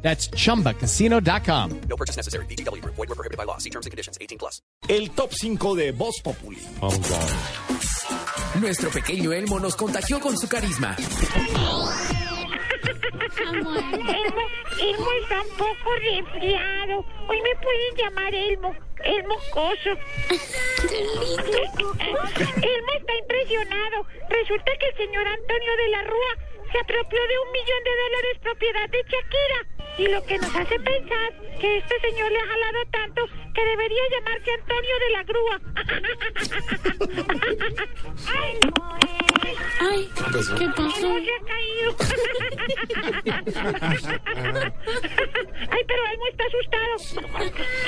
That's chumbacasino.com. No purchase necessary. BGW. Void were prohibited by law. See terms and conditions. 18 plus. El top 5 de Voz Populi. Nuestro pequeño Elmo nos contagió con su carisma. Elmo, Elmo está un poco resfriado. Hoy me pueden llamar Elmo. Elmo Coso. Elmo está impresionado. Resulta que el señor Antonio de la Rúa se apropió de un millón de dólares propiedad de Shakira. Y lo que nos hace pensar que este señor le ha jalado tanto que debería llamarse Antonio de la Grúa. Ay, Ay, ¿qué pasó? Elmo se ha caído. Ay, pero Elmo está asustado.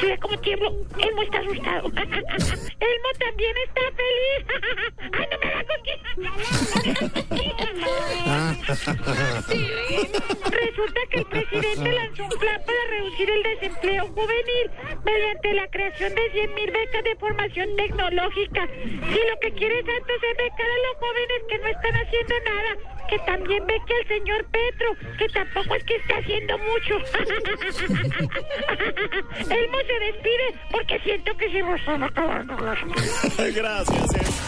Sí, ve cómo tiemblo. Elmo está asustado. Elmo también está feliz. Ay, no me da Resulta que el desempleo juvenil mediante la creación de 100 mil becas de formación tecnológica. Y lo que quiere Santos es becar a los jóvenes que no están haciendo nada, que también beque al señor Petro, que tampoco es que esté haciendo mucho. Elmo se despide porque siento que se me están acabando las Gracias.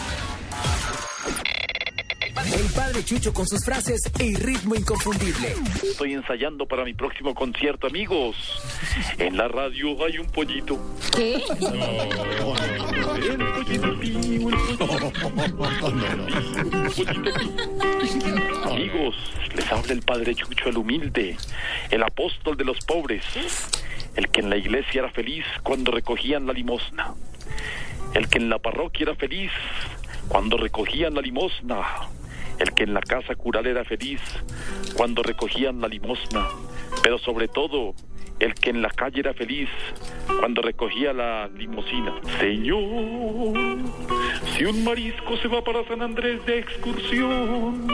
El padre Chucho con sus frases y ritmo inconfundible. Estoy ensayando para mi próximo concierto, amigos. En la radio hay un pollito. ¿Qué? El pollito pío, el pollito pío. Amigos, les habla el padre Chucho, el humilde, el apóstol de los pobres, el que en la iglesia era feliz cuando recogían la limosna, el que en la parroquia era feliz cuando recogían la limosna, el que en la casa cural era feliz cuando recogían la limosna, pero sobre todo el que en la calle era feliz cuando recogía la limosina. Señor, si un marisco se va para San Andrés de excursión,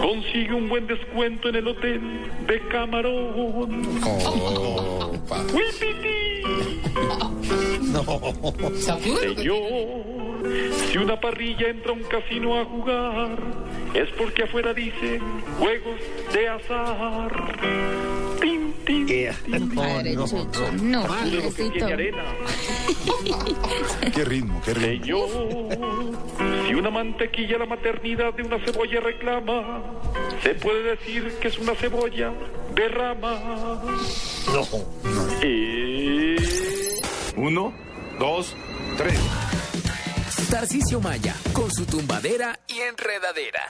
consigue un buen descuento en el hotel de camarón. ¡Huipiti! Señor, si una parrilla entra a un casino a jugar, es porque afuera dice juegos de azar. Tin, tin, tin. Padre Chucho, no, lo que tiene arena. Qué ritmo, qué ritmo. Señor, si una mantequilla la maternidad de una cebolla reclama, se puede decir que es una cebolla de rama. Eh, Uno, dos, tres. Tarcisio Maya con su tumbadera y enredadera.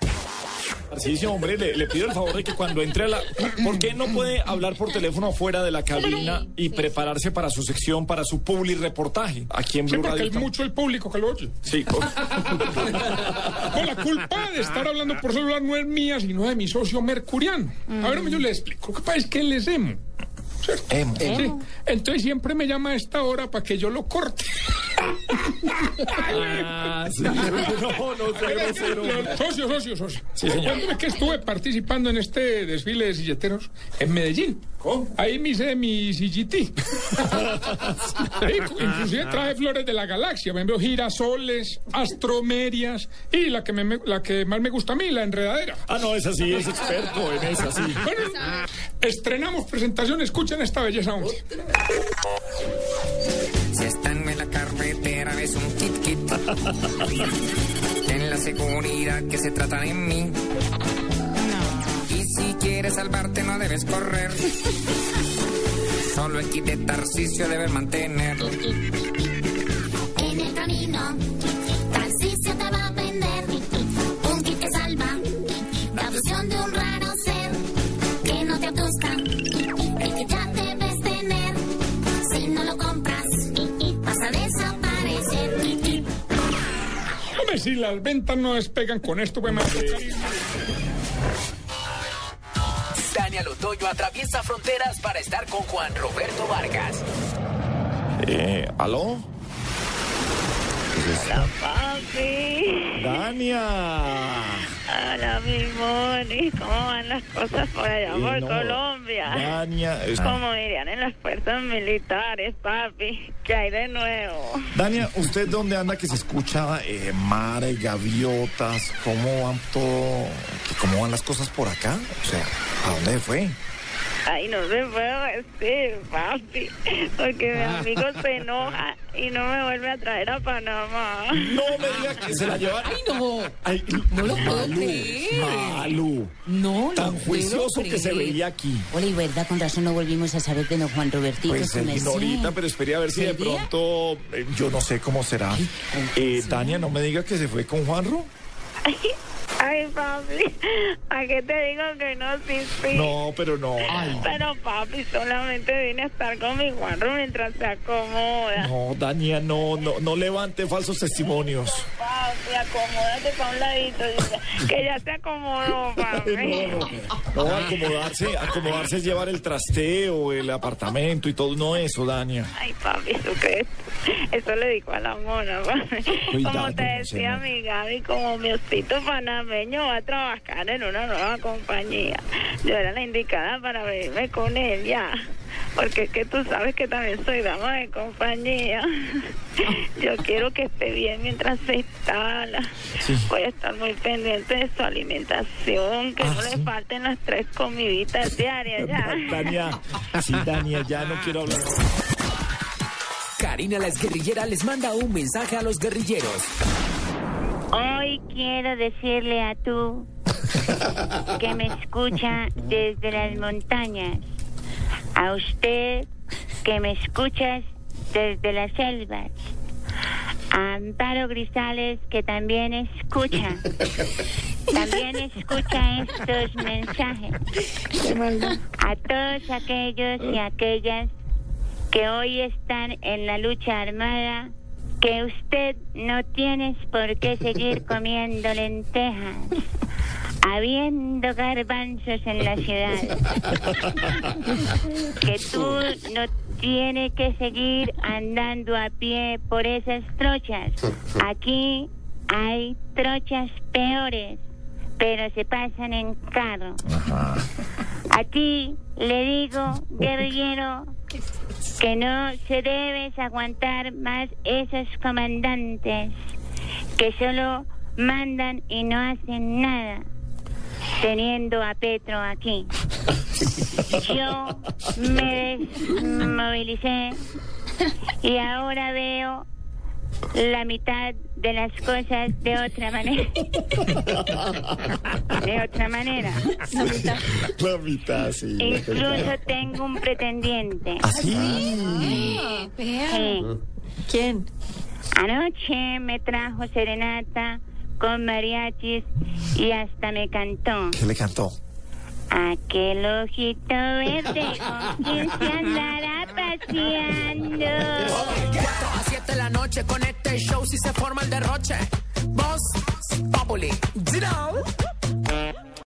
Tarcisio, hombre, le, le pido el favor de que cuando entre a la... ¿Por qué no puede hablar por teléfono fuera de la cabina y prepararse para su sección, para su publi reportaje aquí en Sí, Blue porque Radio? es mucho el público que lo oye. Sí, con- No, la culpa de estar hablando por celular no es mía, sino de mi socio Mercuriano. A ver, yo le explico. Lo que pasa es que él es emo. ¿Cierto? Sí. Entonces siempre me llama a esta hora para que yo lo corte. Ah, sí. No, no, grosero. Socio, socio, socio. Sí, que estuve participando en este desfile de silleteros en Medellín. ¿Cómo? Ahí me hice mi CGT. Inclusive traje flores de la galaxia. Me envió girasoles, astromerias y la que, me- me- la que más me gusta a mí, la enredadera. Ah, no, esa sí, es experto en esa, sí. Bueno, estrenamos presentación. Escuchen esta belleza, hombre. Si están en la carretera es un kit kit. Ten la seguridad que se trata de mí. Y si quieres salvarte no debes correr. Solo el kit de Tarcisio debes mantener. Si las ventas no despegan con esto, pues más. Daniel Otoño atraviesa fronteras para estar con Juan Roberto Vargas. Eh, ¿aló? Hola, papi. Dania. Hola, mi Moni. ¿Cómo van las cosas por allá, Eh, por no, Colombia? Dania. es- Como dirían en las fuerzas militares, papi. ¿Qué hay de nuevo? Dania, ¿usted dónde anda que se escucha eh, mar, gaviotas? ¿Cómo van todo? ¿Cómo van las cosas por acá? O sea, ¿a dónde fue? Ay, no se puedo decir, papi. Porque mi amigo se enoja y no me vuelve a traer a Panamá. No me diga que se la llevaron. Ay, no. Ay, No lo puedo Malú, creer. Malú. No, Tan juicioso que se veía aquí. Hola, y verdad, con razón no volvimos a saber de don Juan Robertito. Pues su merced. ignorita, pero esperé a ver si de pronto, eh, yo no sé cómo será. Eh, Dania, no me diga que se fue con Juanro. Ay, ay, papi. ¿A qué te digo que no, sí, sí? No, pero no. Pero papi, solamente vine a estar con mi Juanro mientras se acomoda. No, Dania, no, no, no levante falsos testimonios. Papi, acomódate para un ladito. Que ya se acomodó, papi. No, no, acomodarse, acomodarse es llevar el trasteo, el apartamento y todo, no eso, Dania. Ay, papi, ¿eso qué es? Eso le dijo a la mona, papi. Cuidado, como te decía señor. mi Gaby, como mi osito panameño va a trabajar en una nueva compañía. Yo era la indicada para venirme con él ya. Porque es que tú sabes que también soy dama de compañía. Yo quiero que esté bien mientras se instala. Voy a estar muy pendiente de su alimentación, que no le falten las tres comiditas diarias ya. Dania, sí, Dania, ya no quiero hablar. Karina la exguerrillera les manda un mensaje a los guerrilleros. Hoy quiero decirle a tú que me escucha desde las montañas, a usted que me escuchas desde las selvas, a Amparo Grisales que también escucha, también escucha estos mensajes, a todos aquellos y aquellas que hoy están en la lucha armada, que usted no tienes por qué seguir comiendo lentejas, habiendo garbanzos en la ciudad, que tú no tienes que seguir andando a pie por esas trochas. Aquí hay trochas peores, pero se pasan en carro. A ti le digo, guerrillero, que no se debes aguantar más esos comandantes que solo mandan y no hacen nada, teniendo a Petro aquí. Yo me desmovilicé y ahora veo la mitad de las cosas de otra manera. De otra manera. La mitad, sí. Incluso tengo un pretendiente. ¿Así? Sí. ¿Quién? Anoche me trajo serenata con mariachis y hasta me cantó. ¿Qué le cantó? Aquel ojito verde quien se andará paseando. 4 a 7 de la noche con este show si se forma el derroche. Voz Populi. Know.